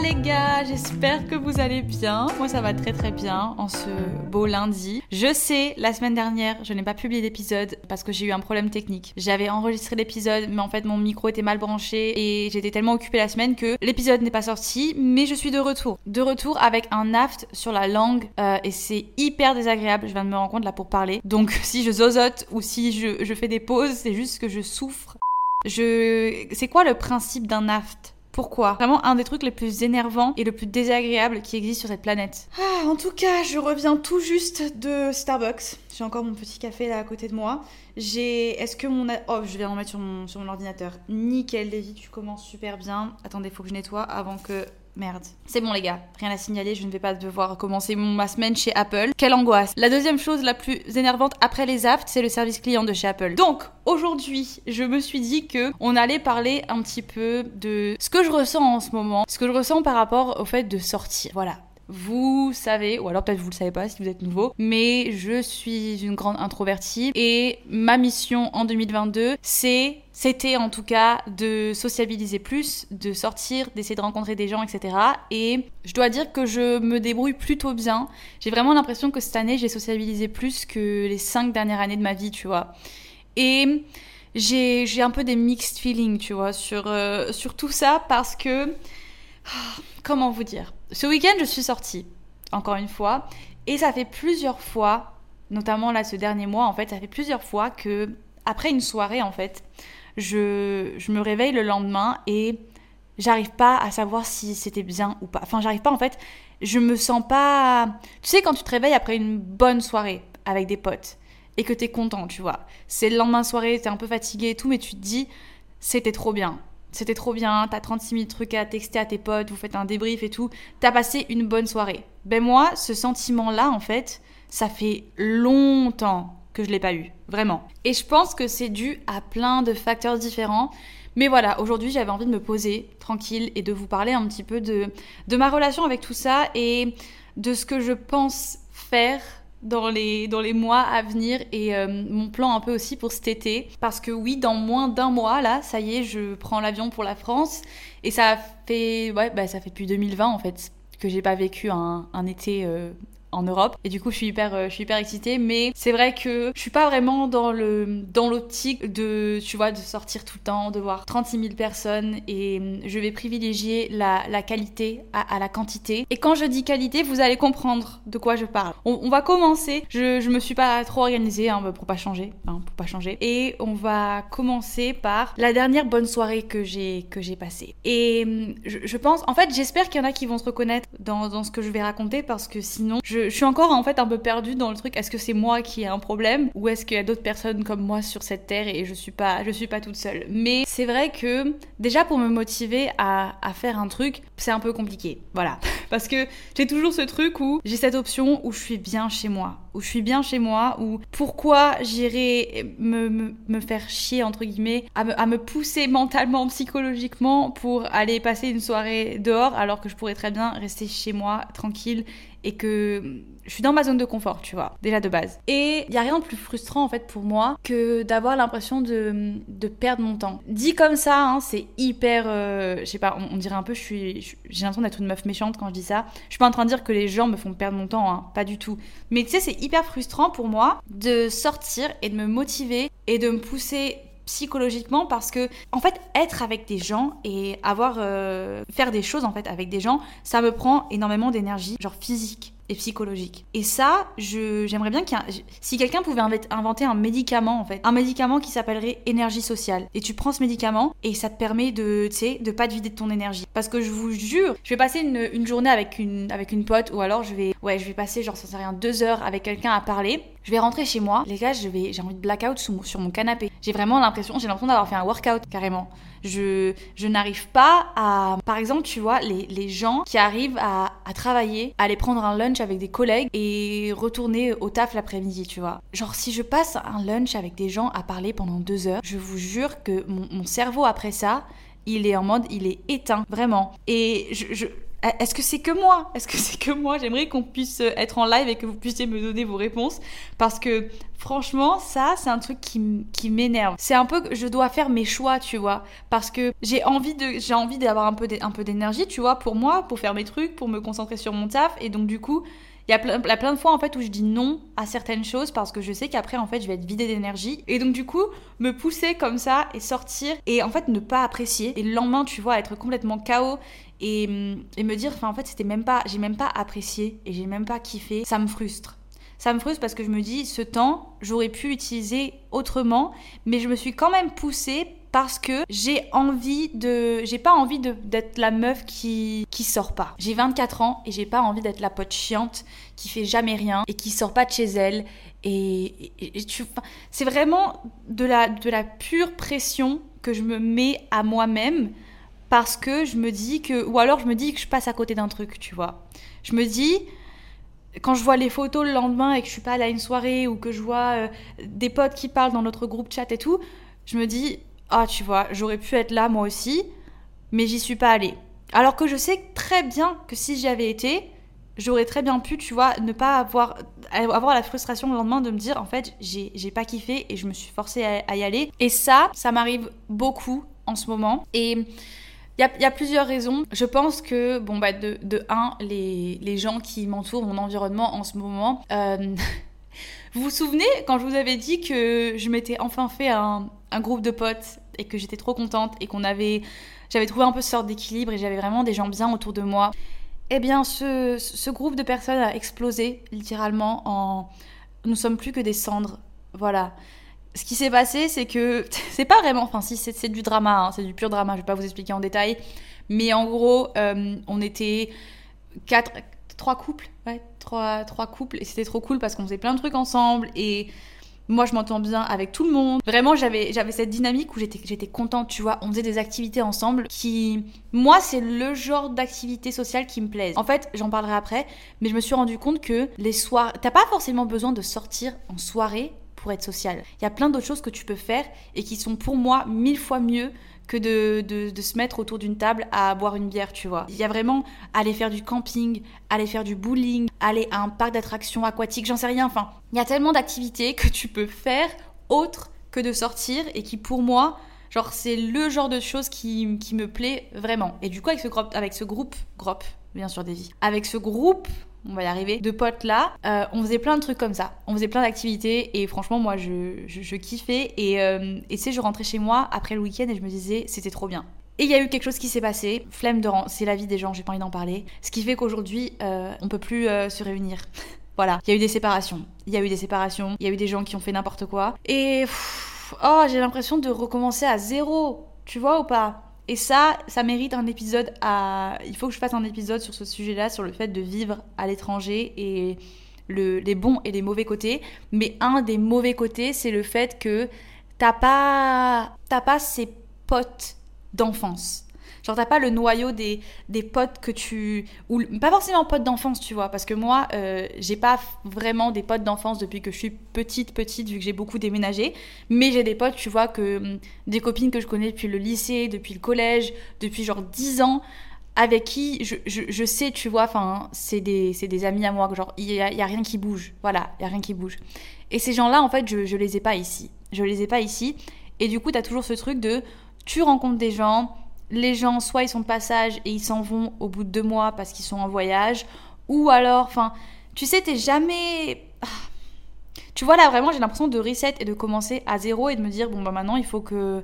Les gars, j'espère que vous allez bien. Moi ça va très très bien en ce beau lundi. Je sais, la semaine dernière, je n'ai pas publié d'épisode parce que j'ai eu un problème technique. J'avais enregistré l'épisode, mais en fait mon micro était mal branché et j'étais tellement occupée la semaine que l'épisode n'est pas sorti, mais je suis de retour. De retour avec un aft sur la langue euh, et c'est hyper désagréable, je viens de me rendre compte là pour parler. Donc si je zozote ou si je, je fais des pauses, c'est juste que je souffre. Je... C'est quoi le principe d'un aft? Pourquoi? Vraiment un des trucs les plus énervants et le plus désagréable qui existe sur cette planète. Ah, en tout cas, je reviens tout juste de Starbucks. J'ai encore mon petit café là à côté de moi. J'ai. Est-ce que mon. Oh, je vais en mettre sur mon, sur mon ordinateur. Nickel, David, tu commences super bien. Attendez, faut que je nettoie avant que Merde. C'est bon les gars, rien à signaler, je ne vais pas devoir commencer ma semaine chez Apple. Quelle angoisse. La deuxième chose la plus énervante après les afts, c'est le service client de chez Apple. Donc, aujourd'hui, je me suis dit que on allait parler un petit peu de ce que je ressens en ce moment, ce que je ressens par rapport au fait de sortir. Voilà. Vous savez, ou alors peut-être vous le savez pas si vous êtes nouveau, mais je suis une grande introvertie et ma mission en 2022, c'est c'était en tout cas de sociabiliser plus, de sortir, d'essayer de rencontrer des gens, etc. Et je dois dire que je me débrouille plutôt bien. J'ai vraiment l'impression que cette année, j'ai sociabilisé plus que les cinq dernières années de ma vie, tu vois. Et j'ai un peu des mixed feelings, tu vois, sur, euh, sur tout ça parce que... Ah, comment vous dire? Ce week-end, je suis sortie, encore une fois, et ça fait plusieurs fois, notamment là ce dernier mois, en fait, ça fait plusieurs fois que, après une soirée, en fait, je, je me réveille le lendemain et j'arrive pas à savoir si c'était bien ou pas. Enfin, j'arrive pas, en fait, je me sens pas. Tu sais, quand tu te réveilles après une bonne soirée avec des potes et que t'es content, tu vois, c'est le lendemain soirée, t'es un peu fatigué et tout, mais tu te dis, c'était trop bien c'était trop bien, t'as 36 000 trucs à texter à tes potes, vous faites un débrief et tout, t'as passé une bonne soirée. Ben moi, ce sentiment-là, en fait, ça fait longtemps que je l'ai pas eu, vraiment. Et je pense que c'est dû à plein de facteurs différents. Mais voilà, aujourd'hui j'avais envie de me poser tranquille et de vous parler un petit peu de, de ma relation avec tout ça et de ce que je pense faire dans les, dans les mois à venir et euh, mon plan un peu aussi pour cet été. Parce que oui, dans moins d'un mois, là, ça y est, je prends l'avion pour la France. Et ça fait, ouais, bah, ça fait depuis 2020 en fait que j'ai pas vécu un, un été euh, en Europe. Et du coup, je suis hyper, euh, je suis hyper excitée. Mais c'est vrai que je suis pas vraiment dans le, dans l'optique de, tu vois, de sortir tout le temps, de voir 36 000 personnes. Et hum, je vais privilégier la, qualité à, la quantité. Et quand je dis qualité, vous allez comprendre de quoi je parle. On, va commencer. Je, je me suis pas trop organisée hein, pour pas changer, hein, pour pas changer. Et on va commencer par la dernière bonne soirée que j'ai que j'ai passée. Et hum, je, pense, en fait, j'espère qu'il y en a qui vont se reconnaître dans ce que je vais raconter parce que sinon, je je, suis encore en fait un peu perdue dans le truc. Est-ce que c'est moi qui ai un problème ou est-ce qu'il y a d'autres personnes comme moi sur cette terre et je suis pas, je suis pas toute seule. Mais c'est vrai que déjà pour me motiver à, faire un truc, c'est un peu compliqué. Voilà, parce que j'ai toujours ce truc où j'ai cette option où je suis bien chez moi, où je suis bien chez moi, où pourquoi j'irai me, faire chier entre guillemets à me, à me pousser mentalement, psychologiquement pour aller passer une soirée dehors alors que je pourrais très bien rester chez moi tranquille et que je suis dans ma zone de confort, tu vois, déjà de base. Et il y a rien de plus frustrant en fait pour moi que d'avoir l'impression de, perdre mon temps. Dit comme ça, hein, c'est hyper, euh, je sais pas, on, dirait un peu, j'ai l'impression d'être une meuf méchante quand je dis ça. Je suis pas en train de dire que les gens me font perdre mon temps, hein, pas du tout. Mais tu sais, c'est hyper frustrant pour moi de sortir et de me motiver et de me pousser psychologiquement parce que en fait être avec des gens et avoir euh, faire des choses en fait avec des gens ça me prend énormément d'énergie genre physique et psychologique. Et ça, j'aimerais bien qu'il si quelqu'un pouvait inventer un médicament en fait, un médicament qui s'appellerait énergie sociale. Et tu prends ce médicament et ça te permet de, tu sais, de pas te vider de ton énergie. Parce que je vous jure, je vais passer une, journée avec une, avec une pote ou alors je vais, ouais, je vais passer genre ça rien deux heures avec quelqu'un à parler Je vais rentrer chez moi, les gars, j'ai envie de blackout sur mon canapé. J'ai vraiment l'impression, j'ai l'impression d'avoir fait un workout carrément. Je, je n'arrive pas à, par exemple, tu vois, les, gens qui arrivent à, travailler, à aller prendre un lunch avec des collègues et retourner au taf l'après-midi, tu vois. Genre, si je passe un lunch avec des gens à parler pendant deux heures, je vous jure que mon, cerveau après ça, il est en mode, il est éteint, vraiment. Et je est-ce que c'est que moi? Est-ce que c'est que moi? J'aimerais qu'on puisse être en live et que vous puissiez me donner vos réponses. Parce que franchement, ça, c'est un truc qui, m'énerve. C'est un peu que je dois faire mes choix, tu vois, parce que j'ai envie de j'ai envie d'avoir un peu d'énergie, tu vois, pour moi, pour faire mes trucs, pour me concentrer sur mon taf. Et donc du coup, il y a plein, plein, de fois en fait où je dis non à certaines choses parce que je sais qu'après en fait je vais être vidée d'énergie. Et donc du coup me pousser comme ça et sortir et en fait ne pas apprécier. Et le lendemain tu vois être complètement KO et, et me dire en fait c'était même pas j'ai même pas apprécié et j'ai même pas kiffé. Ça me frustre. Ça me frustre parce que je me dis ce temps j'aurais pu utiliser autrement mais je me suis quand même poussée parce que j'ai envie de j'ai pas envie d'être la meuf qui qui sort pas. J'ai 24 ans et j'ai pas envie d'être la pote chiante qui fait jamais rien et qui sort pas de chez elle. Et, c'est vraiment de la de la pure pression que je me mets à moi-même parce que je me dis que ou alors je me dis que je passe à côté d'un truc, tu vois. Je me dis quand je vois les photos le lendemain et que je suis pas allée à une soirée ou que je vois euh, des potes qui parlent dans notre groupe chat et tout, je me dis ah, tu vois, j'aurais pu être là moi aussi, mais j'y suis pas allée. Alors que je sais très bien que si j'y avais été, j'aurais très bien pu, tu vois, ne pas avoir, avoir la frustration le lendemain de me dire, en fait, j'ai pas kiffé et je me suis forcée à, y aller. Et ça, ça m'arrive beaucoup en ce moment. Et il y, a, plusieurs raisons. Je pense que, bon, bah, de, de un, les, les gens qui m'entourent, mon environnement en ce moment, euh, vous vous souvenez quand je vous avais dit que je m'étais enfin fait un, un groupe de potes et que j'étais trop contente et qu'on avait, j'avais trouvé un peu ce sorte d'équilibre et j'avais vraiment des gens bien autour de moi. Eh bien, ce, ce groupe de personnes a explosé littéralement en, nous sommes plus que des cendres. Voilà. Ce qui s'est passé, c'est que c'est pas vraiment, enfin si c'est du drama, hein, c'est du pur drama. Je vais pas vous expliquer en détail, mais en gros, euh, on était quatre, trois couples, ouais, trois, trois couples et c'était trop cool parce qu'on faisait plein de trucs ensemble et moi, je m'entends bien avec tout le monde. Vraiment, j'avais, j'avais cette dynamique où j'étais, j'étais contente, tu vois. On faisait des activités ensemble qui, moi, c'est le genre d'activité sociale qui me plaise. En fait, j'en parlerai après, mais je me suis rendu compte que les soirs, t'as pas forcément besoin de sortir en soirée être social. Il y a plein d'autres choses que tu peux faire et qui sont pour moi mille fois mieux que de, de, se mettre autour d'une table à boire une bière, tu vois. Il y a vraiment aller faire du camping, aller faire du bowling, aller à un parc d'attractions aquatiques, j'en sais rien. Enfin, il y a tellement d'activités que tu peux faire autre que de sortir et qui pour moi, genre c'est le genre de choses qui, qui, me plaît vraiment. Et du coup avec ce groupe, avec ce groupe, groupe bien sûr vies, avec ce groupe on va y arriver, de potes là, euh, on faisait plein de trucs comme ça. On faisait plein d'activités et franchement, moi, je, je, kiffais. Et, euh, et tu sais, je rentrais chez moi après le week-end et je me disais, c'était trop bien. Et il y a eu quelque chose qui s'est passé, flemme de c'est la vie des gens, j'ai pas envie d'en parler. Ce qui fait qu'aujourd'hui, euh, on peut plus se réunir. voilà, il y a eu des séparations. Il y a eu des séparations, il y a eu des gens qui ont fait n'importe quoi. Et oh, j'ai l'impression de recommencer à zéro. Tu vois ou pas? Et ça, ça mérite un épisode à. Il faut que je fasse un épisode sur ce sujet-là, sur le fait de vivre à l'étranger et le, les bons et les mauvais côtés. Mais un des mauvais côtés, c'est le fait que t'as pas, t'as pas ces potes d'enfance. Genre, t'as pas le noyau des, des potes que tu. Ou pas forcément potes d'enfance, tu vois. Parce que moi, euh, j'ai pas vraiment des potes d'enfance depuis que je suis petite, petite, vu que j'ai beaucoup déménagé. Mais j'ai des potes, tu vois, que. Hum, des copines que je connais depuis le lycée, depuis le collège, depuis genre 10 ans avec qui je, je, je, sais, tu vois, enfin, c'est des, des, amis à moi, genre, il n'y a, a, rien qui bouge. Voilà, il n'y a rien qui bouge. Et ces gens-là, en fait, je ne les ai pas ici. Je les ai pas ici. Et du coup, tu as toujours ce truc de, tu rencontres des gens, les gens, soit ils sont de passage et ils s'en vont au bout de deux mois parce qu'ils sont en voyage, ou alors, enfin, tu sais, t'es jamais. Ah. Tu vois, là, vraiment, j'ai l'impression de reset et de commencer à zéro et de me dire, bon, bah maintenant, il faut que.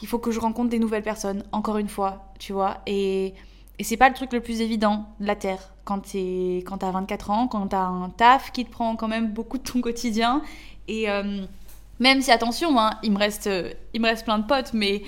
Il faut que je rencontre des nouvelles personnes, encore une fois, tu vois. Et, et c'est pas le truc le plus évident de la Terre quand t'as 24 ans, quand t'as un taf qui te prend quand même beaucoup de ton quotidien. Et euh, même si, attention, hein, il, me reste, il me reste plein de potes, mais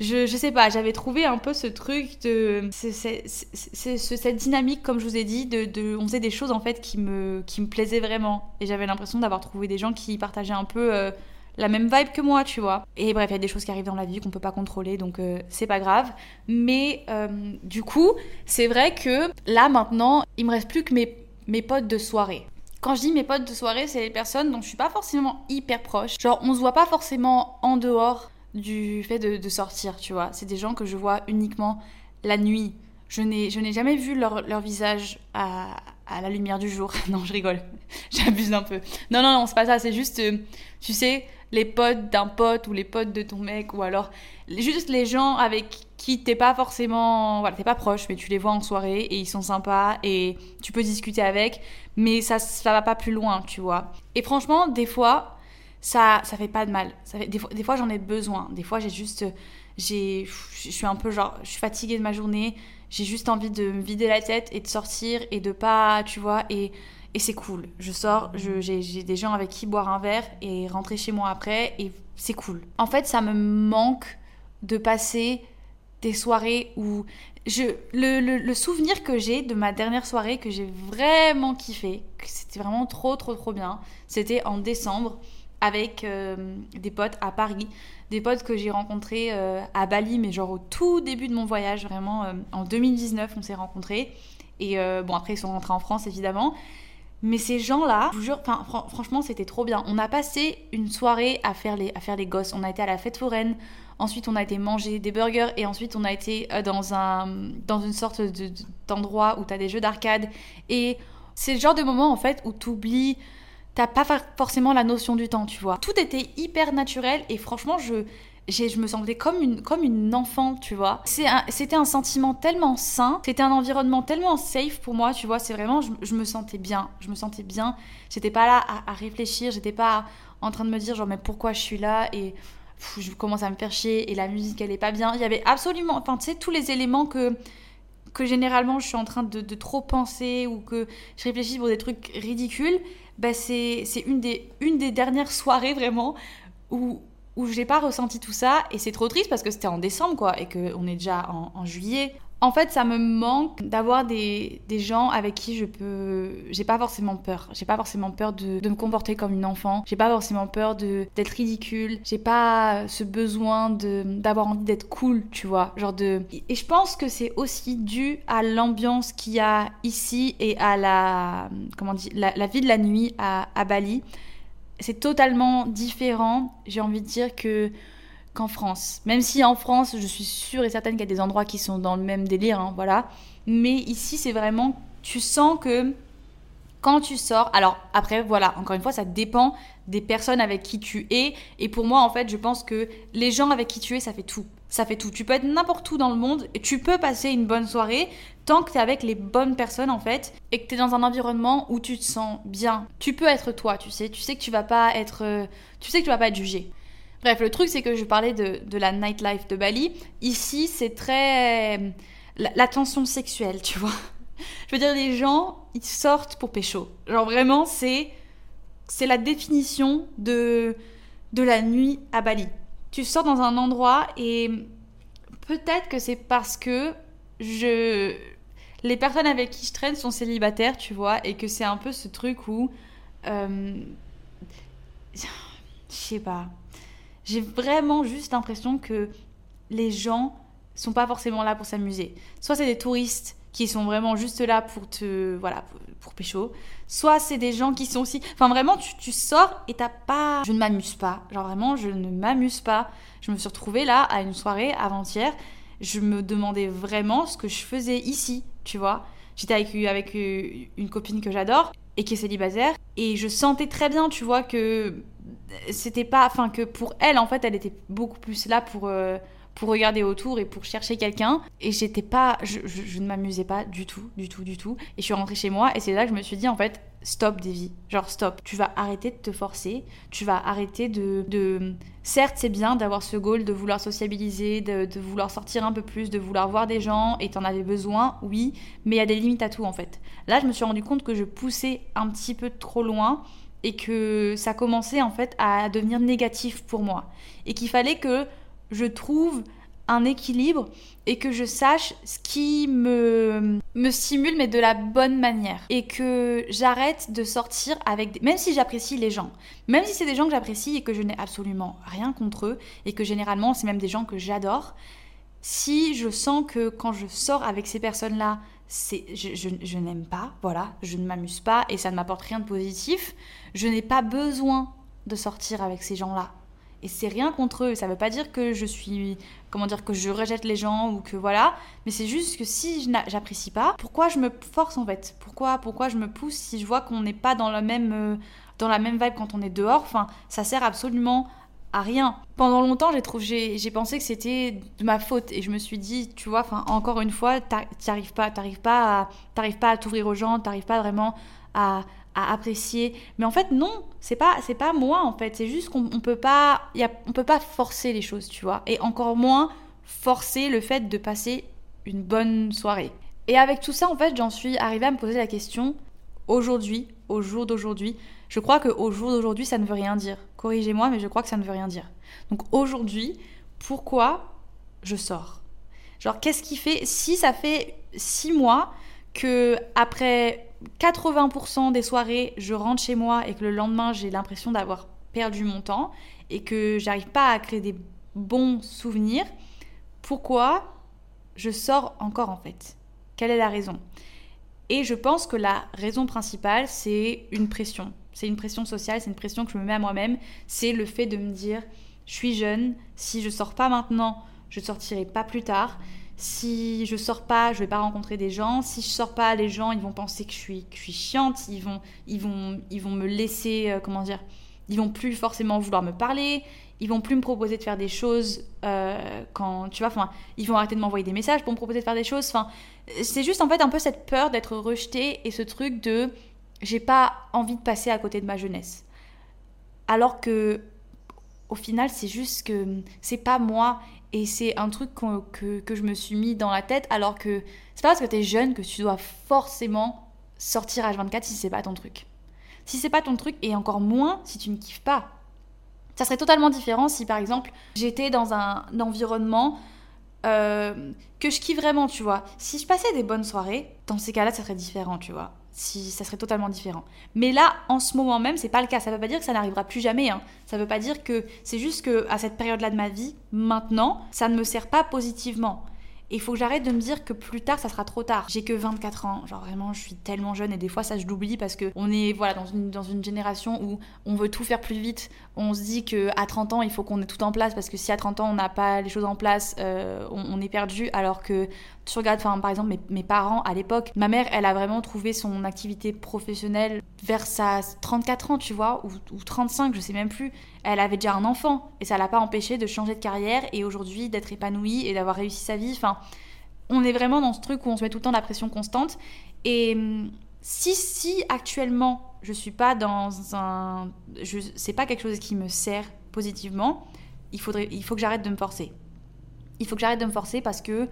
je, sais pas, j'avais trouvé un peu ce truc de. cette dynamique, comme je vous ai dit, de, on faisait des choses en fait qui me, qui me plaisaient vraiment. Et j'avais l'impression d'avoir trouvé des gens qui partageaient un peu euh, la même vibe que moi, tu vois. Et bref, il y a des choses qui arrivent dans la vie qu'on peut pas contrôler, donc euh, c'est pas grave. Mais euh, du coup, c'est vrai que là maintenant, il me reste plus que mes, mes potes de soirée. Quand je dis mes potes de soirée, c'est les personnes dont je suis pas forcément hyper proche. Genre, on se voit pas forcément en dehors du fait de, sortir, tu vois. C'est des gens que je vois uniquement la nuit. Je n'ai, jamais vu leur, leur visage à, à, la lumière du jour. non, je rigole. J'abuse un peu. Non, non, non, c'est pas ça. C'est juste, euh, tu sais, les potes d'un pote ou les potes de ton mec ou alors juste les gens avec qui t'es pas forcément, voilà, t'es pas proche, mais tu les vois en soirée et ils sont sympas et tu peux discuter avec, mais ça, ça va pas plus loin, tu vois. Et franchement, des fois, ça, ça fait pas de mal. Ça fait, des fois, des fois j'en ai besoin. Des fois, j'ai juste, j'ai, je suis un peu genre, je suis fatiguée de ma journée. J'ai juste envie de me vider la tête et de sortir et de pas, tu vois, et, et c'est cool. Je sors, j'ai des gens avec qui boire un verre et rentrer chez moi après et c'est cool. En fait, ça me manque de passer des soirées où je, le, le, le souvenir que j'ai de ma dernière soirée que j'ai vraiment kiffé, que c'était vraiment trop trop trop bien, c'était en décembre avec euh, des potes à Paris, des potes que j'ai rencontrés euh, à Bali, mais genre au tout début de mon voyage, vraiment euh, en 2019 on s'est rencontrés. Et bon après ils sont rentrés en France évidemment. Mais ces gens-là, je vous jure, franchement c'était trop bien. On a passé une soirée à faire, les, à faire les gosses. On a été à la fête foraine, ensuite on a été manger des burgers et ensuite on a été dans, un, dans une sorte d'endroit où tu as des jeux d'arcade. Et c'est le genre de moment en fait où tu oublies t'as pas forcément la notion du temps, tu vois. Tout était hyper naturel et franchement, je, je me sentais comme une, comme une enfant, tu vois. C'était un, sentiment tellement sain, c'était un environnement tellement safe pour moi, tu vois. C'est vraiment, je, me sentais bien, je me sentais bien. J'étais pas là à, réfléchir, j'étais pas en train de me dire, genre, mais pourquoi je suis là et je commence à me faire chier et la musique, elle est pas bien. Il y avait absolument, enfin, tu sais, tous les éléments que que généralement je suis en train de, de trop penser ou que je réfléchis pour des trucs ridicules, bah, c'est une des, dernières soirées vraiment où, où j'ai pas ressenti tout ça. Et c'est trop triste parce que c'était en décembre, quoi, et qu'on est déjà en, juillet. En fait, ça me manque d'avoir des, des, gens avec qui je peux. J'ai pas forcément peur. J'ai pas forcément peur de, de, me comporter comme une enfant. J'ai pas forcément peur d'être ridicule. J'ai pas ce besoin d'avoir envie d'être cool, tu vois. Genre de. Et je pense que c'est aussi dû à l'ambiance qu'il y a ici et à la. Comment dire la, la vie de la nuit à, à Bali. C'est totalement différent, j'ai envie de dire, que qu'en France. Même si en France, je suis sûre et certaine qu'il y a des endroits qui sont dans le même délire, hein, voilà. Mais ici, c'est vraiment, tu sens que quand tu sors, alors après, voilà, encore une fois, ça dépend des personnes avec qui tu es. Et pour moi, en fait, je pense que les gens avec qui tu es, ça fait tout. Ça fait tout. Tu peux être n'importe où dans le monde et tu peux passer une bonne soirée tant que tu es avec les bonnes personnes, en fait, et que tu es dans un environnement où tu te sens bien. Tu peux être toi, tu sais. Tu sais que tu vas pas être. Euh, tu sais que tu vas pas être jugé. Bref, le truc, c'est que je parlais de, la nightlife de Bali. Ici, c'est très. La, tension sexuelle, tu vois. Je veux dire, les gens, ils sortent pour pécho. Genre vraiment, c'est. C'est la définition de, de la nuit à Bali. Tu sors dans un endroit et peut-être que c'est parce que je. Les personnes avec qui je traîne sont célibataires, tu vois, et que c'est un peu ce truc où. Euh, je sais pas j'ai vraiment juste l'impression que les gens sont pas forcément là pour s'amuser. Soit c'est des touristes qui sont vraiment juste là pour te voilà pour, pécho. Soit c'est des gens qui sont aussi enfin vraiment tu, tu sors et t'as pas je ne m'amuse pas. Genre vraiment je ne m'amuse pas. Je me suis retrouvée là à une soirée avant-hier. Je me demandais vraiment ce que je faisais ici tu vois. J'étais avec, avec une copine que j'adore et qui est célibataire. Et je sentais très bien tu vois que c'était pas enfin que pour elle en fait elle était beaucoup plus là pour euh, pour regarder autour et pour chercher quelqu'un. Et j'étais pas je, ne m'amusais pas du tout du tout du tout. Et je suis rentrée chez moi et c'est là que je me suis dit en fait stop Davy. Genre stop. Tu vas arrêter de te forcer. Tu vas arrêter de, de... certes c'est bien d'avoir ce goal de vouloir sociabiliser de, de, vouloir sortir un peu plus de vouloir voir des gens et t'en avais besoin oui. Mais il y a des limites à tout en fait. Là je me suis rendu compte que je poussais un petit peu trop loin et que ça commençait en fait à devenir négatif pour moi. Et qu'il fallait que je trouve un équilibre et que je sache ce qui me, me stimule mais de la bonne manière. Et que j'arrête de sortir avec des... même si j'apprécie les gens même si c'est des gens que j'apprécie et que je n'ai absolument rien contre eux et que généralement c'est même des gens que j'adore si je sens que quand je sors avec ces personnes là c'est je, je n'aime pas voilà je ne m'amuse pas et ça ne m'apporte rien de positif je n'ai pas besoin de sortir avec ces gens là et c'est rien contre eux. Ça veut pas dire que je suis, comment dire, que je rejette les gens ou que voilà. Mais c'est juste que si j'apprécie pas, pourquoi je me force en fait? Pourquoi, pourquoi je me pousse si je vois qu'on n'est pas dans la même, euh, dans la même vibe quand on est dehors? Enfin, ça sert absolument rien. Pendant longtemps, j'ai pensé que c'était de ma faute et je me suis dit, tu vois, enfin encore une fois, t'arrives pas, t'arrives pas, t'arrives pas à t'ouvrir aux gens, t'arrives pas vraiment à, à apprécier. Mais en fait, non, c'est pas, c'est pas moi en fait. C'est juste qu'on on peut pas, on peut pas forcer les choses, tu vois. Et encore moins forcer le fait de passer une bonne soirée. Et avec tout ça, en fait, j'en suis arrivée à me poser la question aujourd'hui, au jour d'aujourd'hui. Je crois que au jour d'aujourd'hui, ça ne veut rien dire. Corrigez-moi, mais je crois que ça ne veut rien dire. Donc aujourd'hui, pourquoi je sors? Genre, qu'est-ce qui fait si ça fait six mois que après 80% des soirées, je rentre chez moi et que le lendemain, j'ai l'impression d'avoir perdu mon temps et que j'arrive pas à créer des bons souvenirs, pourquoi je sors encore en fait? Quelle est la raison? Et je pense que la raison principale, c'est une pression. C'est une pression sociale, c'est une pression que je me mets à moi-même. C'est le fait de me dire, je suis jeune, si je sors pas maintenant, je sortirai pas plus tard si je sors pas, je vais pas rencontrer des gens. Si je sors pas, les gens, ils vont penser que je suis, que je suis chiante. Ils vont, ils vont, ils vont me laisser, euh, comment dire, ils vont plus forcément vouloir me parler. Ils vont plus me proposer de faire des choses euh, quand, tu vois, enfin, ils vont arrêter de m'envoyer des messages pour me proposer de faire des choses. Enfin, c'est juste en fait un peu cette peur d'être rejetée et ce truc de, j'ai pas envie de passer à côté de ma jeunesse. Alors que, au final, c'est juste que c'est pas moi et c'est un truc que, que, je me suis mis dans la tête alors que c'est pas parce que t'es jeune que tu dois forcément sortir H24 si c'est pas ton truc. Si c'est pas ton truc et encore moins si tu ne kiffes pas. Ça serait totalement différent si par exemple j'étais dans un environnement euh, que je kiffe vraiment, tu vois. Si je passais des bonnes soirées, dans ces cas-là, ça serait différent, tu vois. Si ça serait totalement différent. Mais là, en ce moment même, c'est pas le cas. Ça veut pas dire que ça n'arrivera plus jamais. Hein. Ça veut pas dire que c'est juste que à cette période-là de ma vie, maintenant, ça ne me sert pas positivement. Et il faut que j'arrête de me dire que plus tard, ça sera trop tard. J'ai que 24 ans. Genre vraiment, je suis tellement jeune et des fois, ça, je l'oublie parce que on est voilà, dans, une, dans une génération où on veut tout faire plus vite. On se dit qu'à 30 ans, il faut qu'on ait tout en place parce que si à 30 ans, on n'a pas les choses en place, euh, on, est perdu. Alors que tu regardes, enfin, par exemple, mes, parents à l'époque, ma mère, elle a vraiment trouvé son activité professionnelle vers sa 34 ans, tu vois, ou, ou 35, je sais même plus. Elle avait déjà un enfant et ça l'a pas empêché de changer de carrière et aujourd'hui d'être épanouie et d'avoir réussi sa vie. Enfin, on est vraiment dans ce truc où on se met tout le temps la pression constante. Et hum, si, si actuellement je suis pas dans un. Je, c'est pas quelque chose qui me sert positivement, il, faudrait, il faut que j'arrête de me forcer. Il faut que j'arrête de me forcer parce que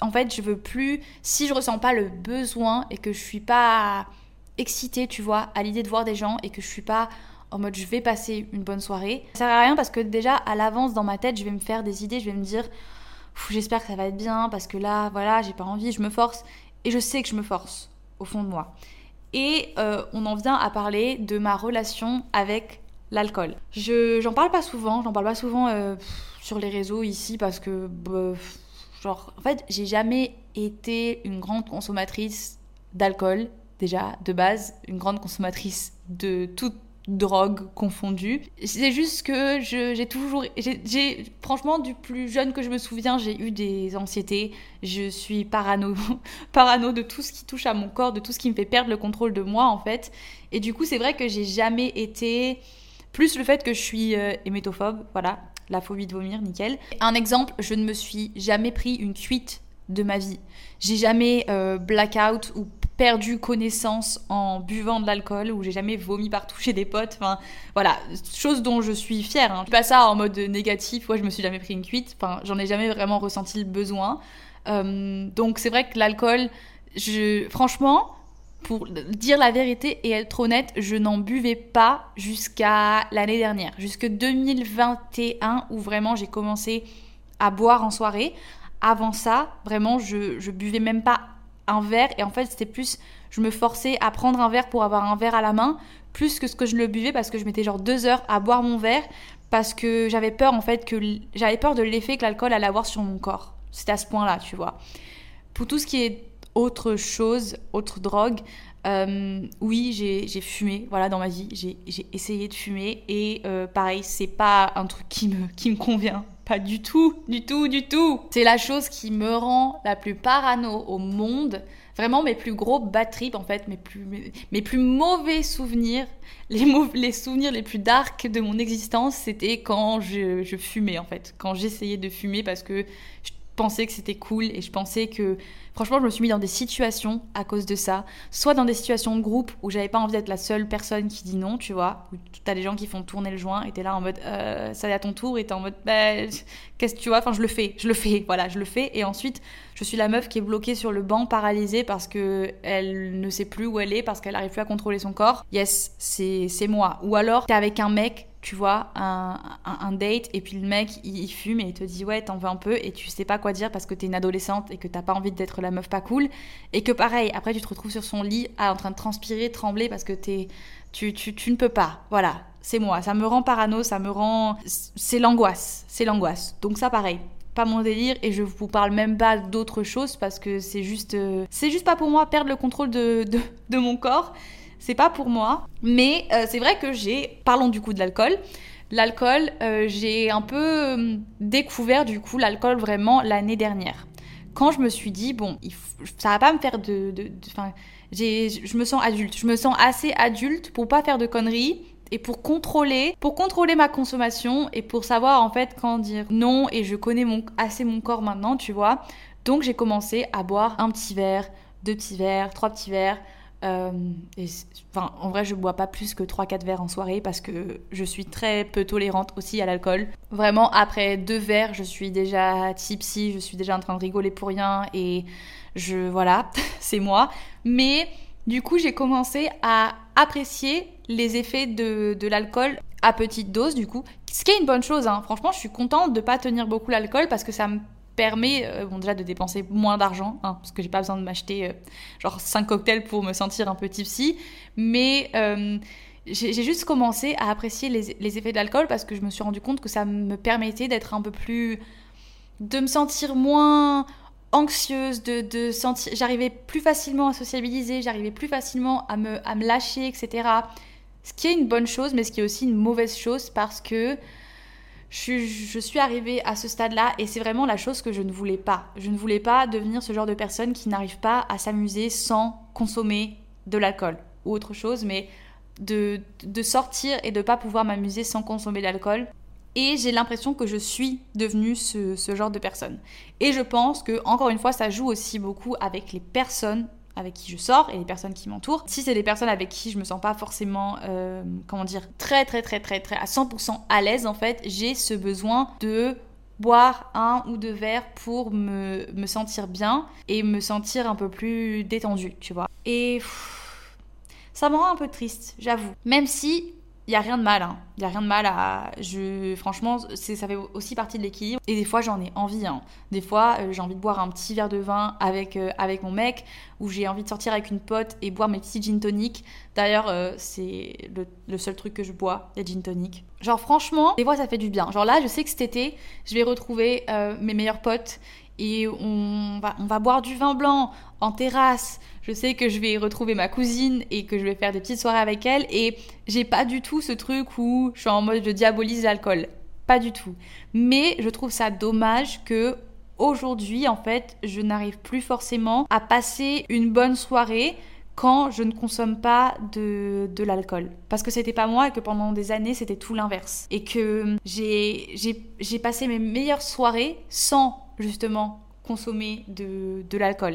en fait, je veux plus. Si je ressens pas le besoin et que je suis pas excitée, tu vois, à l'idée de voir des gens et que je suis pas en mode je vais passer une bonne soirée, ça sert à rien parce que déjà à l'avance dans ma tête, je vais me faire des idées, je vais me dire j'espère que ça va être bien parce que là, voilà, j'ai pas envie, je me force et je sais que je me force au fond de moi. Et euh, on en vient à parler de ma relation avec l'alcool. Je j'en parle pas souvent, j'en parle pas souvent euh, sur les réseaux ici parce que Genre, en fait, j'ai jamais été une grande consommatrice d'alcool, déjà, de base, une grande consommatrice de toute drogue confondue. C'est juste que j'ai toujours, j'ai franchement du plus jeune que je me souviens, j'ai eu des anxiétés. Je suis parano, parano de tout ce qui touche à mon corps, de tout ce qui me fait perdre le contrôle de moi en fait. Et du coup, c'est vrai que j'ai jamais été plus le fait que je suis euh, hémétophobe, voilà, la phobie de vomir, nickel. Un exemple, je ne me suis jamais pris une cuite de ma vie. J'ai jamais euh, blackout ou perdu connaissance en buvant de l'alcool ou j'ai jamais vomi partout chez des potes. Enfin, voilà, chose dont je suis fière. Hein. Pas ça en mode négatif, ouais, je me suis jamais pris une cuite. Enfin, j'en ai jamais vraiment ressenti le besoin. Euh, donc c'est vrai que l'alcool, je, franchement, pour dire la vérité et être honnête, je n'en buvais pas jusqu'à l'année dernière, jusque 2021 où vraiment j'ai commencé à boire en soirée. Avant ça, vraiment, je, buvais même pas un verre. Et en fait, c'était plus, je me forçais à prendre un verre pour avoir un verre à la main, plus que ce que je le buvais parce que je mettais genre deux heures à boire mon verre parce que j'avais peur en fait que j'avais peur de l'effet que l'alcool allait avoir sur mon corps. C'était à ce point-là, tu vois. Pour tout ce qui est autre chose, autre drogue, euh, oui, j'ai fumé, voilà, dans ma vie. J'ai essayé de fumer et euh, pareil, c'est pas un truc qui me, qui me convient. Pas du tout, du tout, du tout. C'est la chose qui me rend la plus parano au monde. Vraiment, mes plus gros bad en fait, mes plus, mes, plus mauvais souvenirs, les, souvenirs les plus dark de mon existence, c'était quand je, je, fumais, en fait. Quand j'essayais de fumer parce que je pensais que c'était cool et je pensais que franchement je me suis mis dans des situations à cause de ça. Soit dans des situations de groupe où j'avais pas envie d'être la seule personne qui dit non tu vois où t'as des gens qui font tourner le joint et t'es là en mode euh, ça est à ton tour et t'es en mode bah, qu'est-ce que tu vois? Enfin je le fais je le fais voilà je le fais. Et ensuite je suis la meuf qui est bloquée sur le banc paralysée parce que elle ne sait plus où elle est parce qu'elle arrive plus à contrôler son corps. Yes c'est moi. Ou alors t'es avec un mec tu vois, un, date, et puis le mec, il, fume et il te dit ouais, t'en veux un peu, et tu sais pas quoi dire parce que t'es une adolescente et que t'as pas envie d'être la meuf pas cool, et que pareil, après tu te retrouves sur son lit en train de transpirer, trembler parce que t'es, tu, tu, tu ne peux pas. Voilà, c'est moi, ça me rend parano, ça me rend. C'est l'angoisse, c'est l'angoisse. Donc ça, pareil, pas mon délire et je vous parle même pas d'autre chose parce que c'est juste euh, c'est juste pas pour moi perdre le contrôle de, de mon corps c'est pas pour moi. Mais euh, c'est vrai que j'ai, parlons du coup de l'alcool. L'alcool, euh, j'ai un peu euh, découvert du coup l'alcool vraiment l'année dernière. Quand je me suis dit, bon, ça va pas me faire de. Enfin, je me sens adulte. Je me sens assez adulte pour pas faire de conneries et pour contrôler, pour contrôler ma consommation et pour savoir en fait quand dire non. Et je connais mon, assez mon corps maintenant, tu vois. Donc j'ai commencé à boire un petit verre, deux petits verres, trois petits verres euh, en vrai, je bois pas plus que 3-4 verres en soirée parce que je suis très peu tolérante aussi à l'alcool. Vraiment, après deux verres, je suis déjà tipsy, je suis déjà en train de rigoler pour rien et je. Voilà, c'est moi. Mais du coup, j'ai commencé à apprécier les effets de, de l'alcool à petite dose, du coup. Ce qui est une bonne chose, hein. franchement, je suis contente de pas tenir beaucoup l'alcool parce que ça me permet euh, déjà de dépenser moins d'argent, hein, parce que j'ai pas besoin de m'acheter euh, genre 5 cocktails pour me sentir un peu tipsy, mais euh, j'ai juste commencé à apprécier les, effets de l'alcool parce que je me suis rendu compte que ça me permettait d'être un peu plus. de me sentir moins anxieuse, de, de sentir. J'arrivais plus facilement à sociabiliser, j'arrivais plus facilement à me, à me lâcher, etc. Ce qui est une bonne chose, mais ce qui est aussi une mauvaise chose parce que je, suis arrivée à ce stade-là et c'est vraiment la chose que je ne voulais pas. Je ne voulais pas devenir ce genre de personne qui n'arrive pas à s'amuser sans consommer de l'alcool ou autre chose, mais de, sortir et de pas pouvoir m'amuser sans consommer de l'alcool. Et j'ai l'impression que je suis devenue ce, ce, genre de personne. Et je pense que, encore une fois, ça joue aussi beaucoup avec les personnes avec qui je sors et les personnes qui m'entourent. Si c'est des personnes avec qui je me sens pas forcément, euh, comment dire, très très très très très à 100% à l'aise en fait, j'ai ce besoin de boire un ou deux verres pour me, me sentir bien et me sentir un peu plus détendue, tu vois. Et ça me rend un peu triste, j'avoue. Même si il y a rien de mal, hein. Il y a rien de mal à. Je, franchement, ça fait aussi partie de l'équilibre. Et des fois, j'en ai envie. Hein. Des fois, euh, j'ai envie de boire un petit verre de vin avec, euh, avec mon mec, ou j'ai envie de sortir avec une pote et boire mes petits gin tonic. D'ailleurs, euh, c'est le, seul truc que je bois, les gin tonic. Genre, franchement, des fois, ça fait du bien. Genre là, je sais que cet été, je vais retrouver mes meilleurs potes et on va, on va boire du vin blanc en terrasse. Je sais que je vais retrouver ma cousine et que je vais faire des petites soirées avec elle et j'ai pas du tout ce truc où je suis en mode je diabolise l'alcool. Pas du tout. Mais je trouve ça dommage que aujourd'hui en fait, je n'arrive plus forcément à passer une bonne soirée quand je ne consomme pas de, de l'alcool. Parce que c'était pas moi et que pendant des années c'était tout l'inverse. Et que j'ai passé mes meilleures soirées sans justement consommer de, de l'alcool.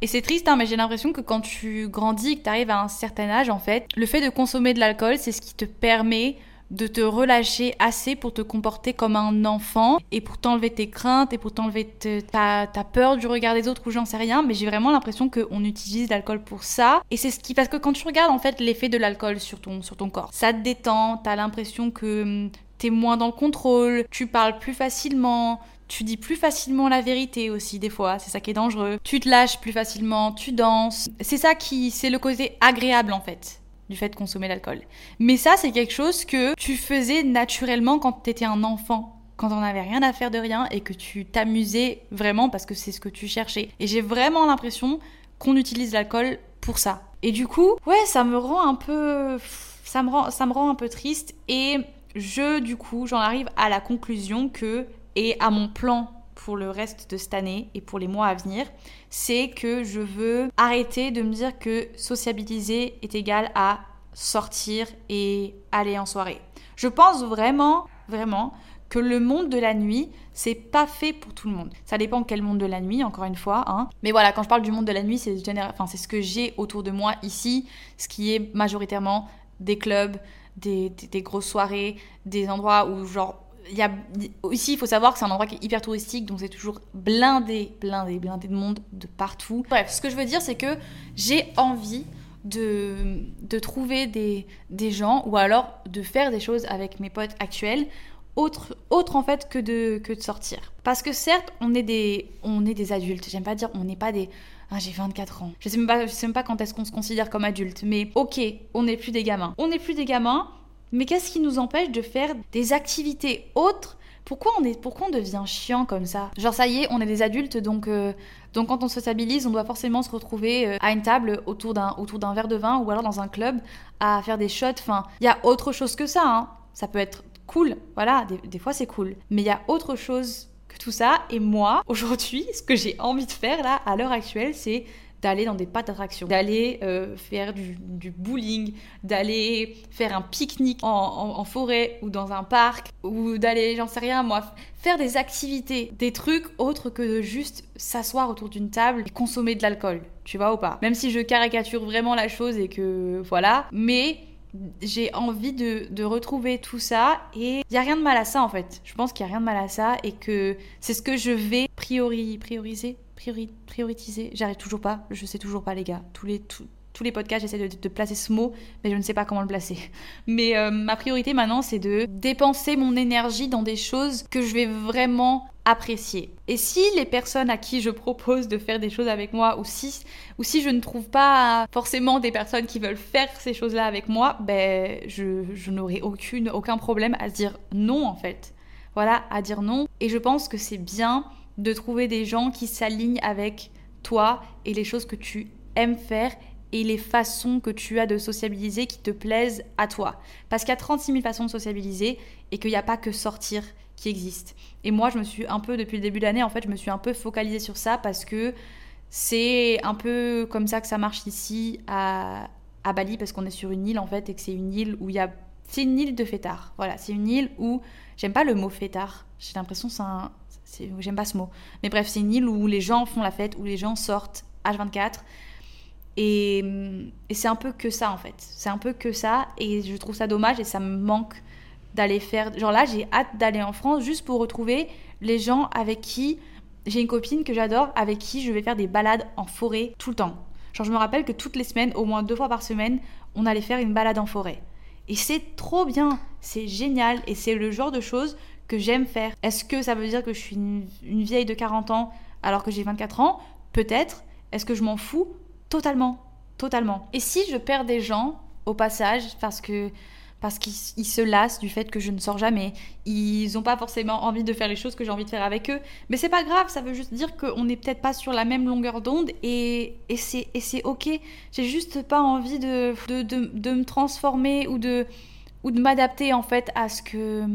Et c'est triste, hein, mais j'ai l'impression que quand tu grandis, que tu arrives à un certain âge, en fait, le fait de consommer de l'alcool, c'est ce qui te permet de te relâcher assez pour te comporter comme un enfant et pour t'enlever tes craintes et pour t'enlever ta, ta, peur du regard des autres ou j'en sais rien, mais j'ai vraiment l'impression qu'on utilise l'alcool pour ça. Et c'est ce qui. Parce que quand tu regardes en fait l'effet de l'alcool sur ton, sur ton corps, ça te détend, t'as l'impression que hum, t'es moins dans le contrôle, tu parles plus facilement, Tu dis plus facilement la vérité aussi des fois, c'est ça qui est dangereux. Tu te lâches plus facilement, tu danses. C'est ça qui c'est le côté agréable en fait du fait de consommer l'alcool. Mais ça c'est quelque chose que tu faisais naturellement quand tu étais un enfant quand on n'avait rien à faire de rien et que tu t'amusais vraiment parce que c'est ce que tu cherchais. Et j'ai vraiment l'impression qu'on utilise l'alcool pour ça. Et du coup, ouais, ça me rend un peu ça me rend ça me rend un peu triste et je du coup, j'en arrive à la conclusion que et à mon plan pour le reste de cette année et pour les mois à venir, c'est que je veux arrêter de me dire que sociabiliser est égal à sortir et aller en soirée. Je pense vraiment, vraiment que le monde de la nuit, c'est pas fait pour tout le monde. Ça dépend quel monde de la nuit, encore une fois. Hein. Mais voilà, quand je parle du monde de la nuit, c'est enfin, ce que j'ai autour de moi ici, ce qui est majoritairement des clubs, des, des, grosses soirées, des endroits où genre il il faut savoir que c'est un endroit qui est hyper touristique donc c'est toujours blindé blindé blindé de monde de partout bref ce que je veux dire c'est que j'ai envie de, trouver des, des gens ou alors de faire des choses avec mes potes actuels autre, autre en fait que de, que de sortir. Parce que certes, on est des, on est des adultes. J'aime pas dire on n'est pas des. Ah, j'ai 24 ans. Je sais même pas, je sais même pas quand est-ce qu'on se considère comme adulte. Mais ok, on n'est plus des gamins. On n'est plus des gamins, mais qu'est-ce qui nous empêche de faire des activités autres? Pourquoi on, est, pourquoi on devient chiant comme ça? Genre ça y est, on est des adultes, donc, euh, donc quand on se stabilise, on doit forcément se retrouver euh, à une table autour d'un, autour d'un verre de vin ou alors dans un club à faire des shots. Enfin, il y a autre chose que ça. Hein. Ça peut être cool, voilà, des, fois c'est cool. Mais il y a autre chose que tout ça. Et moi, aujourd'hui, ce que j'ai envie de faire là, à l'heure actuelle, c'est d'aller dans des parcs d'attractions, d'aller euh, faire du, bowling, d'aller faire un pique-nique en, forêt ou dans un parc, ou d'aller, j'en sais rien moi, faire des activités, des trucs autres que de juste s'asseoir autour d'une table et consommer de l'alcool, tu vois ou pas? Même si je caricature vraiment la chose et que voilà, mais j'ai envie de, retrouver tout ça et il y a rien de mal à ça en fait. Je pense qu'il y a rien de mal à ça et que c'est ce que je vais priori, prioriser, priori, prioritiser. J'arrive toujours pas, je sais toujours pas les gars. Tous les tous les podcasts, j'essaie de, placer ce mot, mais je ne sais pas comment le placer. Mais euh, ma priorité maintenant, c'est de dépenser mon énergie dans des choses que je vais vraiment apprécier. Et si les personnes à qui je propose de faire des choses avec moi, ou si, ou si je ne trouve pas forcément des personnes qui veulent faire ces choses-là avec moi, ben je, n'aurai aucun problème à dire non en fait. Voilà, à dire non. Et je pense que c'est bien de trouver des gens qui s'alignent avec toi et les choses que tu aimes faire et les façons que tu as de sociabiliser qui te plaisent à toi. Parce qu'il y a 36 000 façons de sociabiliser et qu'il n'y a pas que sortir qui existe. Et moi, je me suis un peu, depuis le début de l'année, en fait, je me suis un peu focalisée sur ça parce que c'est un peu comme ça que ça marche ici à, à Bali, parce qu'on est sur une île, en fait, et que c'est une île où il y a... C'est une île de fêtards. Voilà, c'est une île où... J'aime pas le mot fêtard. J'ai l'impression que c'est un... J'aime pas ce mot. Mais bref, c'est une île où les gens font la fête, où les gens sortent H24 et, c'est un peu que ça en fait. C'est un peu que ça et je trouve ça dommage et ça me manque d'aller faire. Genre là, j'ai hâte d'aller en France juste pour retrouver les gens avec qui j'ai une copine que j'adore, avec qui je vais faire des balades en forêt tout le temps. Genre, je me rappelle que toutes les semaines, au moins deux fois par semaine, on allait faire une balade en forêt. Et c'est trop bien, c'est génial et c'est le genre de choses que j'aime faire. Est-ce que ça veut dire que je suis une, vieille de 40 ans alors que j'ai 24 ans? Peut-être. Est-ce que je m'en fous? Totalement, totalement. Et si je perds des gens au passage parce que parce qu'ils se lassent du fait que je ne sors jamais. Ils n'ont pas forcément envie de faire les choses que j'ai envie de faire avec eux. Mais c'est pas grave, ça veut juste dire qu'on n'est peut-être pas sur la même longueur d'onde et, et c'est ok. J'ai juste pas envie de, de, de, de, me transformer ou de, ou de m'adapter en fait à ce que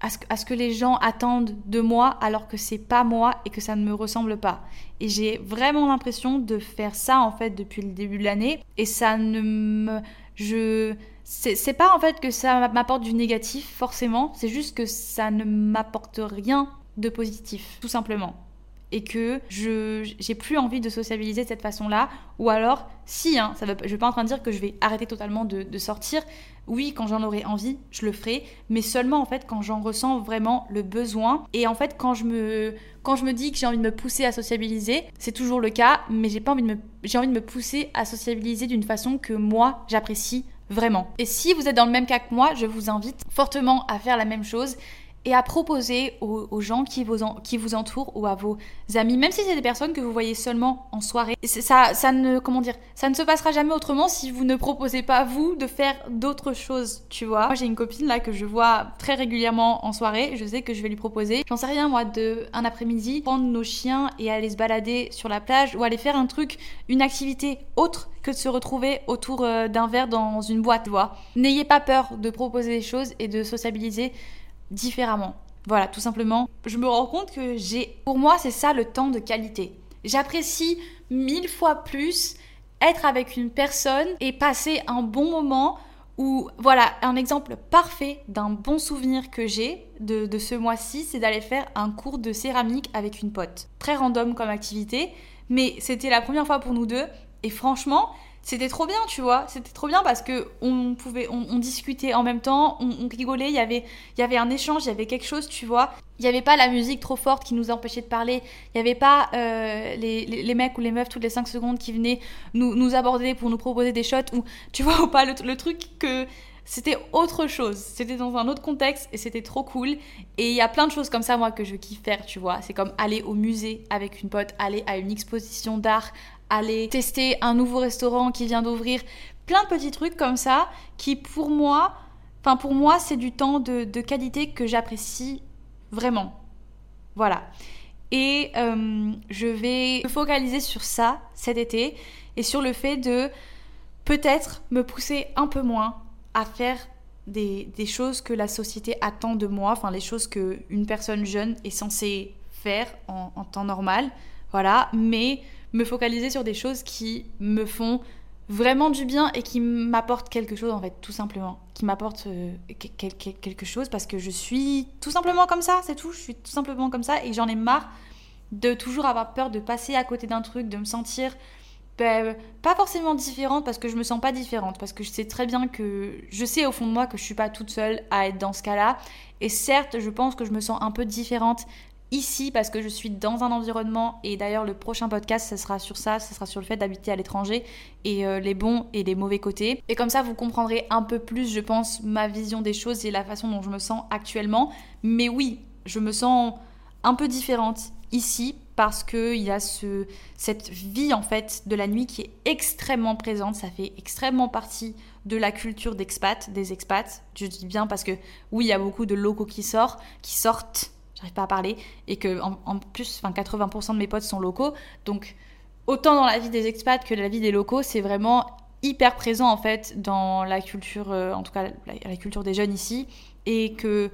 à ce, que les gens attendent de moi alors que c'est pas moi et que ça ne me ressemble pas. Et j'ai vraiment l'impression de faire ça en fait depuis le début de l'année. Et ça ne me je c'est pas en fait que ça m'apporte du négatif forcément, c'est juste que ça ne m'apporte rien de positif tout simplement et que je j'ai plus envie de sociabiliser de cette façon-là. Ou alors, si, hein, ça je vais pas en train de dire que je vais arrêter totalement de, sortir. Oui, quand j'en aurai envie, je le ferai, mais seulement en fait quand j'en ressens vraiment le besoin. Et en fait, quand je me, quand je me dis que j'ai envie de me pousser à sociabiliser, c'est toujours le cas, mais j'ai pas envie de me, j'ai envie de me pousser à sociabiliser d'une façon que moi j'apprécie vraiment. Et si vous êtes dans le même cas que moi, je vous invite fortement à faire la même chose et à proposer aux, gens qui vous, entourent ou à vos amis, même si c'est des personnes que vous voyez seulement en soirée. Ça, ça ne, comment dire, ça ne se passera jamais autrement si vous ne proposez pas vous de faire d'autres choses, tu vois. Moi j'ai une copine là que je vois très régulièrement en soirée, je sais que je vais lui proposer, j'en sais rien moi, de un après-midi, prendre nos chiens et aller se balader sur la plage ou aller faire un truc, une activité autre que de se retrouver autour euh, d'un verre dans une boîte, tu vois. N'ayez pas peur de proposer des choses et de sociabiliser différemment. Voilà, tout simplement. Je me rends compte que j'ai... Pour moi, c'est ça le temps de qualité. J'apprécie mille fois plus être avec une personne et passer un bon moment ou voilà, un exemple parfait d'un bon souvenir que j'ai de, de ce mois-ci, c'est d'aller faire un cours de céramique avec une pote. Très random comme activité, mais c'était la première fois pour nous deux et franchement, c'était trop bien, tu vois. C'était trop bien parce que on pouvait, on, discutait en même temps, on, rigolait, il y avait, il y avait un échange, il y avait quelque chose, tu vois. Il n'y avait pas la musique trop forte qui nous empêchait de parler. Il n'y avait pas euh, les, les, mecs ou les meufs toutes les 5 secondes qui venaient nous, nous aborder pour nous proposer des shots ou, tu vois, ou pas le, le truc que c'était autre chose. C'était dans un autre contexte et c'était trop cool. Et il y a plein de choses comme ça, moi, que je kiffe faire, tu vois. C'est comme aller au musée avec une pote, aller à une exposition d'art, aller tester un nouveau restaurant qui vient d'ouvrir, plein de petits trucs comme ça qui pour moi, enfin pour moi c'est du temps de, qualité que j'apprécie vraiment. Voilà. Et euh, je vais me focaliser sur ça cet été et sur le fait de peut-être me pousser un peu moins à faire des, choses que la société attend de moi, enfin les choses qu'une personne jeune est censée faire en, en temps normal. Voilà, mais me focaliser sur des choses qui me font vraiment du bien et qui m'apportent quelque chose en fait, tout simplement. Qui m'apportent euh, quelque chose parce que je suis tout simplement comme ça, c'est tout. Je suis tout simplement comme ça et j'en ai marre de toujours avoir peur de passer à côté d'un truc, de me sentir ben, pas forcément différente parce que je me sens pas différente parce que je sais très bien que je sais au fond de moi que je suis pas toute seule à être dans ce cas-là et certes je pense que je me sens un peu différente ici parce que je suis dans un environnement et d'ailleurs le prochain podcast ce sera sur ça, ce sera sur le fait d'habiter à l'étranger et euh, les bons et les mauvais côtés. Et comme ça vous comprendrez un peu plus je pense ma vision des choses et la façon dont je me sens actuellement. Mais oui, je me sens un peu différente ici parce qu'il y a ce, cette vie en fait de la nuit qui est extrêmement présente, ça fait extrêmement partie de la culture d'expat, des expats. Je dis bien parce que oui, il y a beaucoup de locaux qui sortent, qui sortent j'arrive pas à parler, et que en, plus, enfin 80% de mes potes sont locaux, donc autant dans la vie des expats que la vie des locaux, c'est vraiment hyper présent en fait dans la culture, euh, en tout cas la, culture des jeunes ici, et que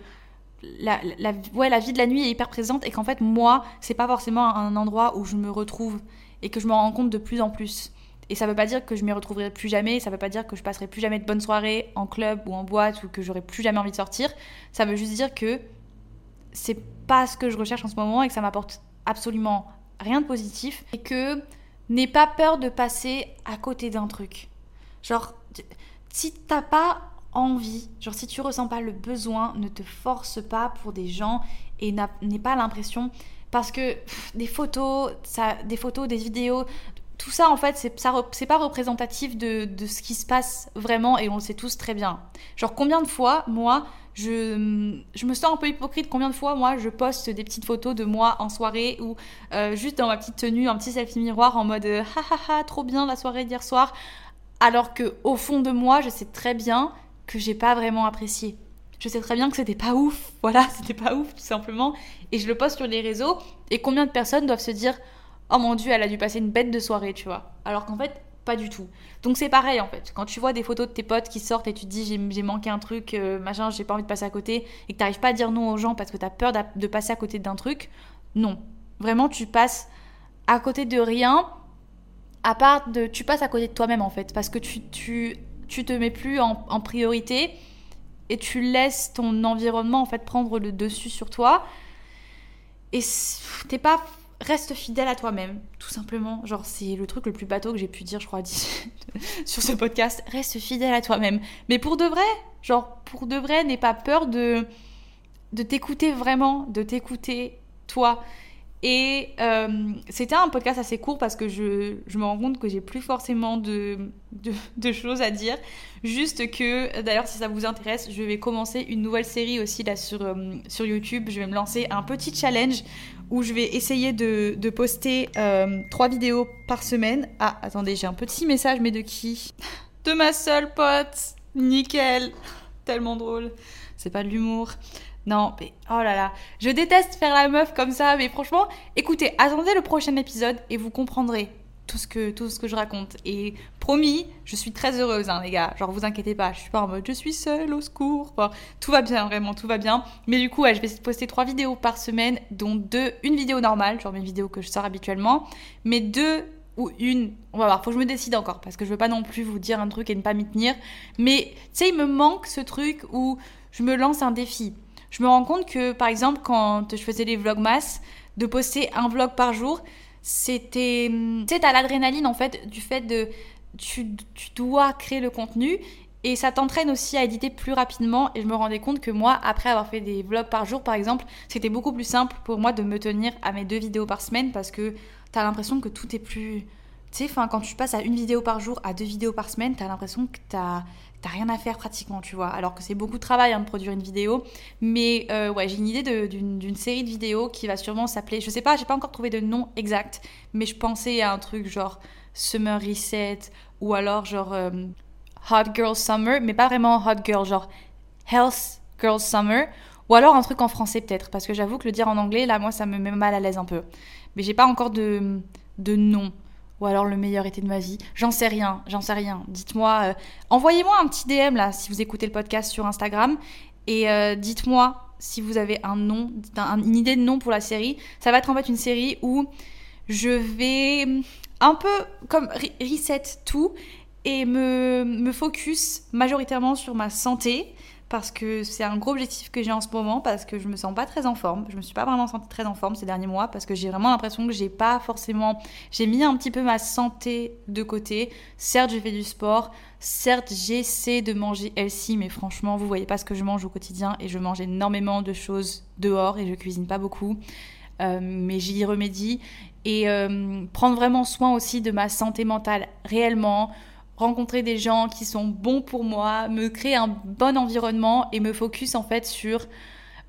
la, la, ouais, la vie de la nuit est hyper présente, et qu'en fait moi, c'est pas forcément un endroit où je me retrouve, et que je me rends compte de plus en plus. Et ça veut pas dire que je m'y retrouverai plus jamais, ça veut pas dire que je passerai plus jamais de bonnes soirées en club ou en boîte ou que j'aurai plus jamais envie de sortir. Ça veut juste dire que c'est pas ce que je recherche en ce moment et que ça m'apporte absolument rien de positif et que n'aie pas peur de passer à côté d'un truc. Genre, si t'as pas envie, genre si tu ressens pas le besoin, ne te force pas pour des gens et n'aie pas l'impression parce que des photos, ça, des photos, des vidéos, tout ça en fait c'est pas représentatif de, de, ce qui se passe vraiment et on le sait tous très bien. Genre combien de fois moi je, je, me sens un peu hypocrite combien de fois moi je poste des petites photos de moi en soirée ou euh, juste dans ma petite tenue, un petit selfie miroir en mode ha ha ha trop bien la soirée d'hier soir. Alors que au fond de moi je sais très bien que j'ai pas vraiment apprécié. Je sais très bien que c'était pas ouf, voilà, c'était pas ouf tout simplement. Et je le poste sur les réseaux. Et combien de personnes doivent se dire oh mon dieu elle a dû passer une bête de soirée tu vois? Alors qu'en fait pas du tout. Donc c'est pareil en fait. Quand tu vois des photos de tes potes qui sortent et tu te dis j'ai manqué un truc, euh, machin, j'ai pas envie de passer à côté, et que t'arrives pas à dire non aux gens parce que t'as peur de passer à côté d'un truc, non. Vraiment, tu passes à côté de rien, à part de. Tu passes à côté de toi-même en fait, parce que tu, tu, tu te mets plus en, en priorité et tu laisses ton environnement en fait prendre le dessus sur toi. Et t'es pas reste fidèle à toi-même, tout simplement. Genre, c'est le truc le plus bateau que j'ai pu dire, je crois, sur ce podcast. Reste fidèle à toi-même. Mais pour de vrai, genre, pour de vrai, n'aie pas peur de, de t'écouter vraiment, de t'écouter toi. Et euh, c'était un podcast assez court parce que je, je me rends compte que j'ai plus forcément de, de, choses à dire. Juste que, d'ailleurs, si ça vous intéresse, je vais commencer une nouvelle série aussi là sur, euh, sur YouTube. Je vais me lancer un petit challenge où je vais essayer de, poster euh, trois vidéos par semaine. Ah, attendez, j'ai un petit message, mais de qui De ma seule pote. Nickel. Tellement drôle. C'est pas de l'humour. Non, mais oh là là, je déteste faire la meuf comme ça, mais franchement, écoutez, attendez le prochain épisode et vous comprendrez tout ce que, tout ce que je raconte. Et promis, je suis très heureuse, hein, les gars. Genre, vous inquiétez pas, je suis pas en mode je suis seule, au secours. tout va bien, vraiment, tout va bien. Mais du coup, je vais poster trois vidéos par semaine, dont deux, une vidéo normale, genre mes vidéos que je sors habituellement, mais deux ou une, on va voir, faut que je me décide encore, parce que je veux pas non plus vous dire un truc et ne pas m'y tenir. Mais, tu sais, il me manque ce truc où je me lance un défi je me rends compte que, par exemple, quand je faisais les vlogmas, de poster un vlog par jour, c'était. Tu sais, l'adrénaline, en fait, du fait de. Tu, tu dois créer le contenu et ça t'entraîne aussi à éditer plus rapidement. Et je me rendais compte que moi, après avoir fait des vlogs par jour, par exemple, c'était beaucoup plus simple pour moi de me tenir à mes deux vidéos par semaine parce que t'as l'impression que tout est plus. Tu sais, quand tu passes à une vidéo par jour, à deux vidéos par semaine, t'as l'impression que t'as t'as rien à faire pratiquement, tu vois. Alors que c'est beaucoup de travail hein, de produire une vidéo. Mais euh, ouais, j'ai une idée d'une série de vidéos qui va sûrement s'appeler, je sais pas, j'ai pas encore trouvé de nom exact, mais je pensais à un truc genre Summer Reset ou alors genre euh, Hot Girl Summer, mais pas vraiment Hot Girl, genre Health Girl Summer. Ou alors un truc en français peut-être, parce que j'avoue que le dire en anglais, là, moi, ça me met mal à l'aise un peu. Mais j'ai pas encore de, de nom ou alors le meilleur été de ma vie. J'en sais rien, j'en sais rien. Dites-moi, euh, envoyez-moi un petit DM là si vous écoutez le podcast sur Instagram et euh, dites-moi si vous avez un nom, une idée de nom pour la série. Ça va être en fait une série où je vais un peu comme reset tout et me, me focus majoritairement sur ma santé parce que c'est un gros objectif que j'ai en ce moment, parce que je me sens pas très en forme. Je me suis pas vraiment sentie très en forme ces derniers mois, parce que j'ai vraiment l'impression que j'ai pas forcément. J'ai mis un petit peu ma santé de côté. Certes, j'ai fait du sport. Certes, j'essaie de manger healthy, mais franchement, vous voyez pas ce que je mange au quotidien et je mange énormément de choses dehors et je cuisine pas beaucoup. Euh, mais j'y remédie. Et euh, prendre vraiment soin aussi de ma santé mentale réellement rencontrer des gens qui sont bons pour moi, me créer un bon environnement et me focus en fait sur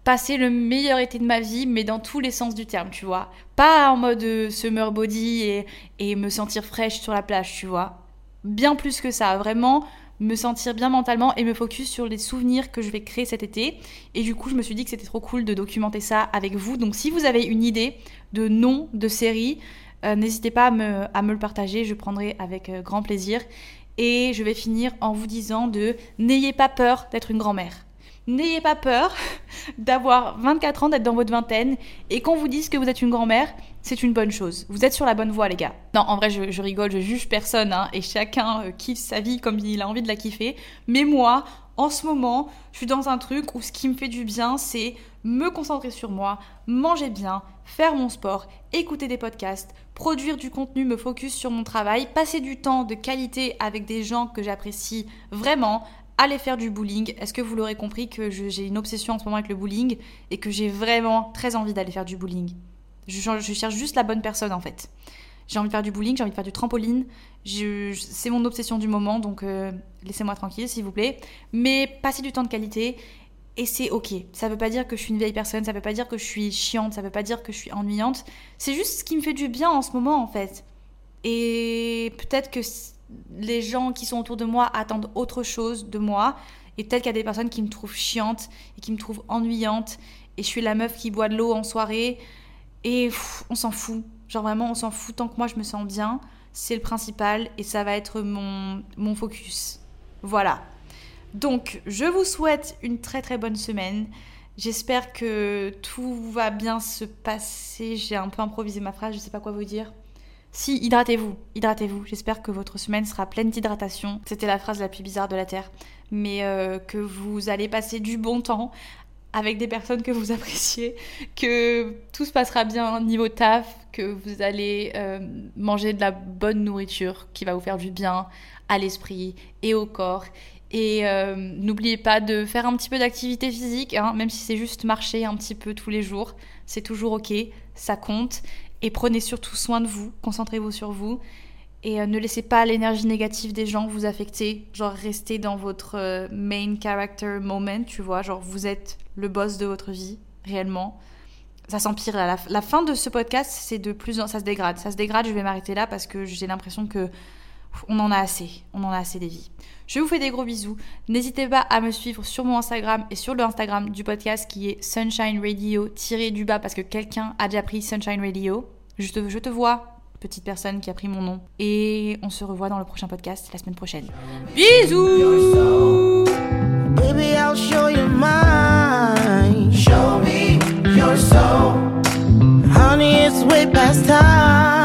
passer le meilleur été de ma vie, mais dans tous les sens du terme, tu vois. Pas en mode euh, summer body et, et me sentir fraîche sur la plage, tu vois. Bien plus que ça, vraiment me sentir bien mentalement et me focus sur les souvenirs que je vais créer cet été. Et du coup, je me suis dit que c'était trop cool de documenter ça avec vous. Donc si vous avez une idée de nom de série, euh, n'hésitez pas à me, à me, le partager, je prendrai avec euh, grand plaisir. Et je vais finir en vous disant de n'ayez pas peur d'être une grand-mère. N'ayez pas peur d'avoir 24 ans, d'être dans votre vingtaine, et qu'on vous dise que vous êtes une grand-mère, c'est une bonne chose. Vous êtes sur la bonne voie, les gars. Non, en vrai, je, rigole, je juge personne, hein, et chacun euh, kiffe sa vie comme il a envie de la kiffer. Mais moi, en ce moment, je suis dans un truc où ce qui me fait du bien, c'est me concentrer sur moi, manger bien, faire mon sport, écouter des podcasts, produire du contenu, me focus sur mon travail, passer du temps de qualité avec des gens que j'apprécie vraiment, aller faire du bowling. Est-ce que vous l'aurez compris que j'ai une obsession en ce moment avec le bowling et que j'ai vraiment très envie d'aller faire du bowling? Je, cherche juste la bonne personne en fait. J'ai envie de faire du bowling, j'ai envie de faire du trampoline. C'est mon obsession du moment, donc euh, laissez-moi tranquille s'il vous plaît. Mais passer du temps de qualité et c'est ok. Ça veut pas dire que je suis une vieille personne, ça veut pas dire que je suis chiante, ça veut pas dire que je suis ennuyante. C'est juste ce qui me fait du bien en ce moment en fait. Et peut-être que les gens qui sont autour de moi attendent autre chose de moi. Et peut-être qu'il y a des personnes qui me trouvent chiante et qui me trouvent ennuyante. Et je suis la meuf qui boit de l'eau en soirée. Et on s'en fout. Genre vraiment, on s'en fout tant que moi je me sens bien. C'est le principal et ça va être mon, focus. Voilà. Donc, je vous souhaite une très très bonne semaine. J'espère que tout va bien se passer. J'ai un peu improvisé ma phrase, je sais pas quoi vous dire. Si, hydratez-vous, hydratez-vous. J'espère que votre semaine sera pleine d'hydratation. C'était la phrase la plus bizarre de la Terre. Mais euh, que vous allez passer du bon temps avec des personnes que vous appréciez, que tout se passera bien niveau taf, que vous allez euh, manger de la bonne nourriture qui va vous faire du bien à l'esprit et au corps Et euh, n'oubliez pas de faire un petit peu d'activité physique, hein, même si c'est juste marcher un petit peu tous les jours. C'est toujours ok, ça compte. Et prenez surtout soin de vous, concentrez-vous sur vous. Et euh, ne laissez pas l'énergie négative des gens vous affecter. Genre, restez dans votre main character moment, tu vois. Genre, vous êtes le boss de votre vie, réellement. Ça s'empire. La, la fin de ce podcast, c'est de plus en... Ça se dégrade. Ça se dégrade, je vais m'arrêter là parce que j'ai l'impression que on en a assez. On en a assez des vies. Je vous fais des gros bisous. N'hésitez pas à me suivre sur mon Instagram et sur le Instagram du podcast qui est Sunshine Radio tiré du bas parce que quelqu'un a déjà pris Sunshine Radio. Je te, je te vois, petite personne qui a pris mon nom. Et on se revoit dans le prochain podcast la semaine prochaine. Bisous so. Honey, it's way past time.